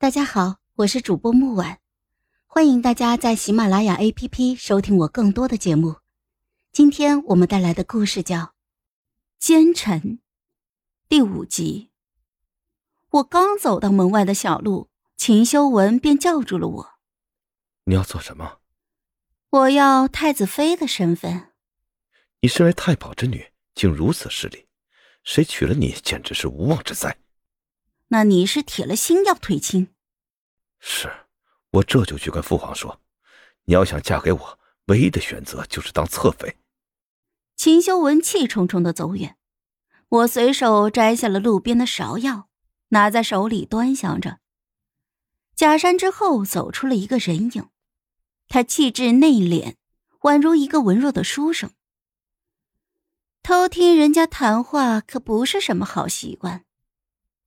大家好，我是主播木婉，欢迎大家在喜马拉雅 APP 收听我更多的节目。今天我们带来的故事叫《奸臣》第五集。我刚走到门外的小路，秦修文便叫住了我：“你要做什么？”“我要太子妃的身份。”“你身为太保之女，竟如此势利，谁娶了你，简直是无妄之灾。”那你是铁了心要退亲？是，我这就去跟父皇说。你要想嫁给我，唯一的选择就是当侧妃。秦修文气冲冲的走远，我随手摘下了路边的芍药，拿在手里端详着。假山之后走出了一个人影，他气质内敛，宛如一个文弱的书生。偷听人家谈话可不是什么好习惯。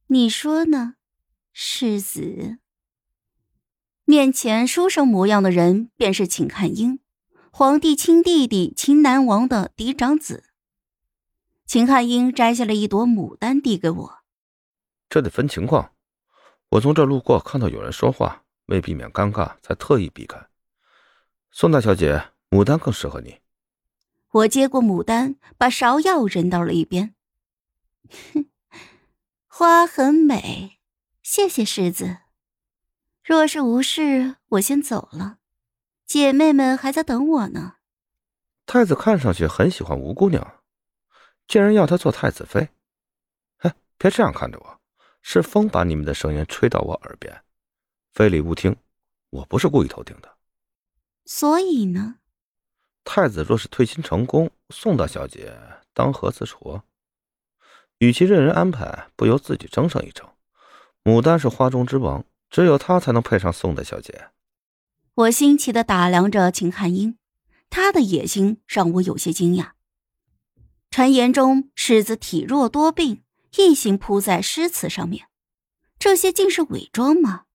你说呢，世子？面前书生模样的人便是秦汉英，皇帝亲弟弟秦南王的嫡长子。秦汉英摘下了一朵牡丹递给我，这得分情况。我从这路过，看到有人说话，为避免尴尬，才特意避开。宋大小姐，牡丹更适合你。我接过牡丹，把芍药扔到了一边。哼。花很美，谢谢世子。若是无事，我先走了。姐妹们还在等我呢。太子看上去很喜欢吴姑娘，竟然要她做太子妃。哎，别这样看着我，是风把你们的声音吹到我耳边，非礼勿听。我不是故意偷听的。所以呢？太子若是退亲成功，宋大小姐当何自处？与其任人安排，不由自己争上一争。牡丹是花中之王，只有她才能配上宋大小姐。我新奇的打量着秦汉英，他的野心让我有些惊讶。传言中，世子体弱多病，一心扑在诗词上面，这些竟是伪装吗？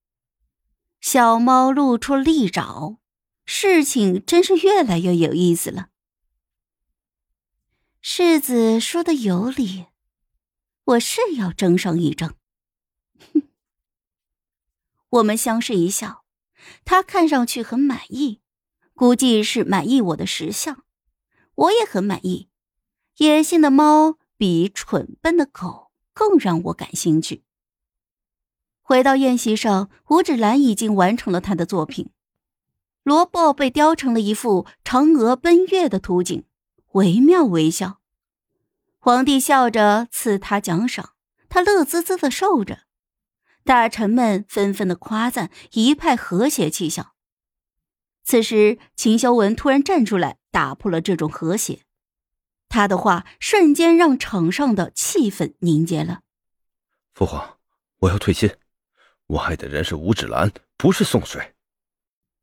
小猫露出利爪，事情真是越来越有意思了。世子说的有理。我是要争上一争。哼，我们相视一笑，他看上去很满意，估计是满意我的识相。我也很满意，野性的猫比蠢笨的狗更让我感兴趣。回到宴席上，吴芷兰已经完成了他的作品，萝卜被雕成了一幅嫦娥奔月的图景，惟妙惟肖。皇帝笑着赐他奖赏，他乐滋滋的受着。大臣们纷纷的夸赞，一派和谐气象。此时，秦修文突然站出来，打破了这种和谐。他的话瞬间让场上的气氛凝结了。父皇，我要退亲，我爱的人是吴芷兰，不是宋水。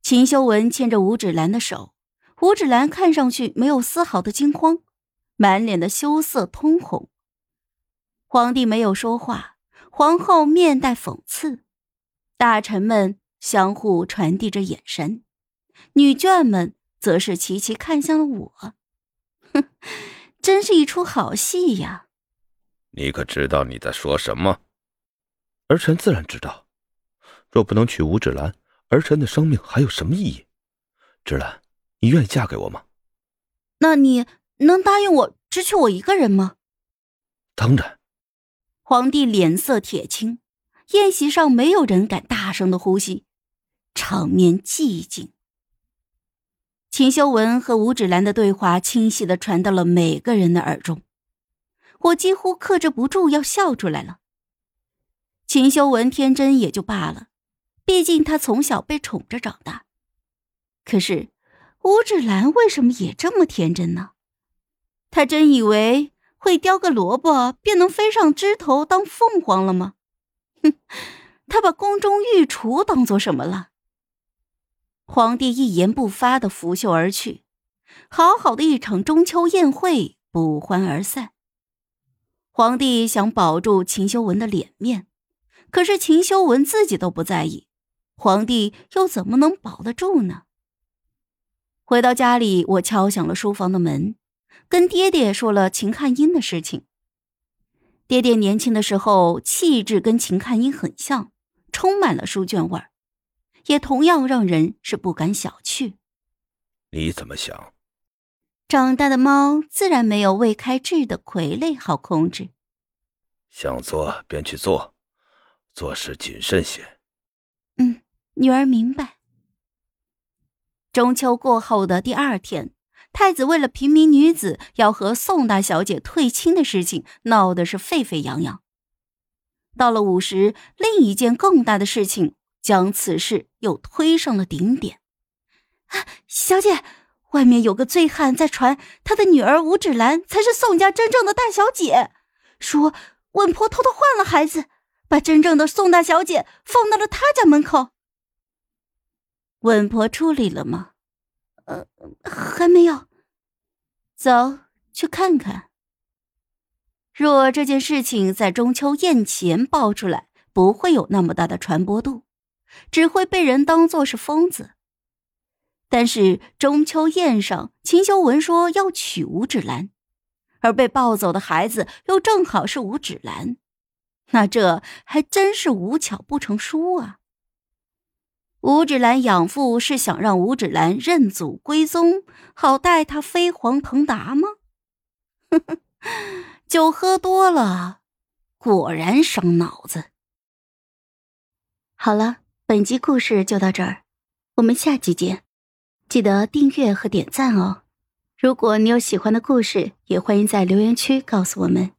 秦修文牵着吴芷兰的手，吴芷兰看上去没有丝毫的惊慌。满脸的羞涩通红。皇帝没有说话，皇后面带讽刺，大臣们相互传递着眼神，女眷们则是齐齐看向了我。哼，真是一出好戏呀！你可知道你在说什么？儿臣自然知道。若不能娶吴芷兰，儿臣的生命还有什么意义？芷兰，你愿意嫁给我吗？那你？能答应我只娶我一个人吗？当然。皇帝脸色铁青，宴席上没有人敢大声的呼吸，场面寂静。秦修文和吴芷兰的对话清晰的传到了每个人的耳中，我几乎克制不住要笑出来了。秦修文天真也就罢了，毕竟他从小被宠着长大，可是吴芷兰为什么也这么天真呢？他真以为会叼个萝卜便能飞上枝头当凤凰了吗？哼，他把宫中御厨当做什么了？皇帝一言不发的拂袖而去，好好的一场中秋宴会不欢而散。皇帝想保住秦修文的脸面，可是秦修文自己都不在意，皇帝又怎么能保得住呢？回到家里，我敲响了书房的门。跟爹爹说了秦汉英的事情。爹爹年轻的时候气质跟秦汉英很像，充满了书卷味儿，也同样让人是不敢小觑。你怎么想？长大的猫自然没有未开智的傀儡好控制。想做便去做，做事谨慎些。嗯，女儿明白。中秋过后的第二天，太子为了平民女子要和宋大小姐退亲的事情闹得是沸沸扬扬。到了午时，另一件更大的事情将此事又推上了顶点。啊，小姐，外面有个醉汉在传，他的女儿吴芷兰才是宋家真正的大小姐，说稳婆偷偷换了孩子，把真正的宋大小姐放到了他家门口。稳婆处理了吗？呃，还没有。走去看看。若这件事情在中秋宴前爆出来，不会有那么大的传播度，只会被人当作是疯子。但是中秋宴上，秦修文说要娶吴芷兰，而被抱走的孩子又正好是吴芷兰，那这还真是无巧不成书啊！吴芷兰养父是想让吴芷兰认祖归宗，好带她飞黄腾达吗？酒喝多了，果然伤脑子。好了，本集故事就到这儿，我们下集见，记得订阅和点赞哦。如果你有喜欢的故事，也欢迎在留言区告诉我们。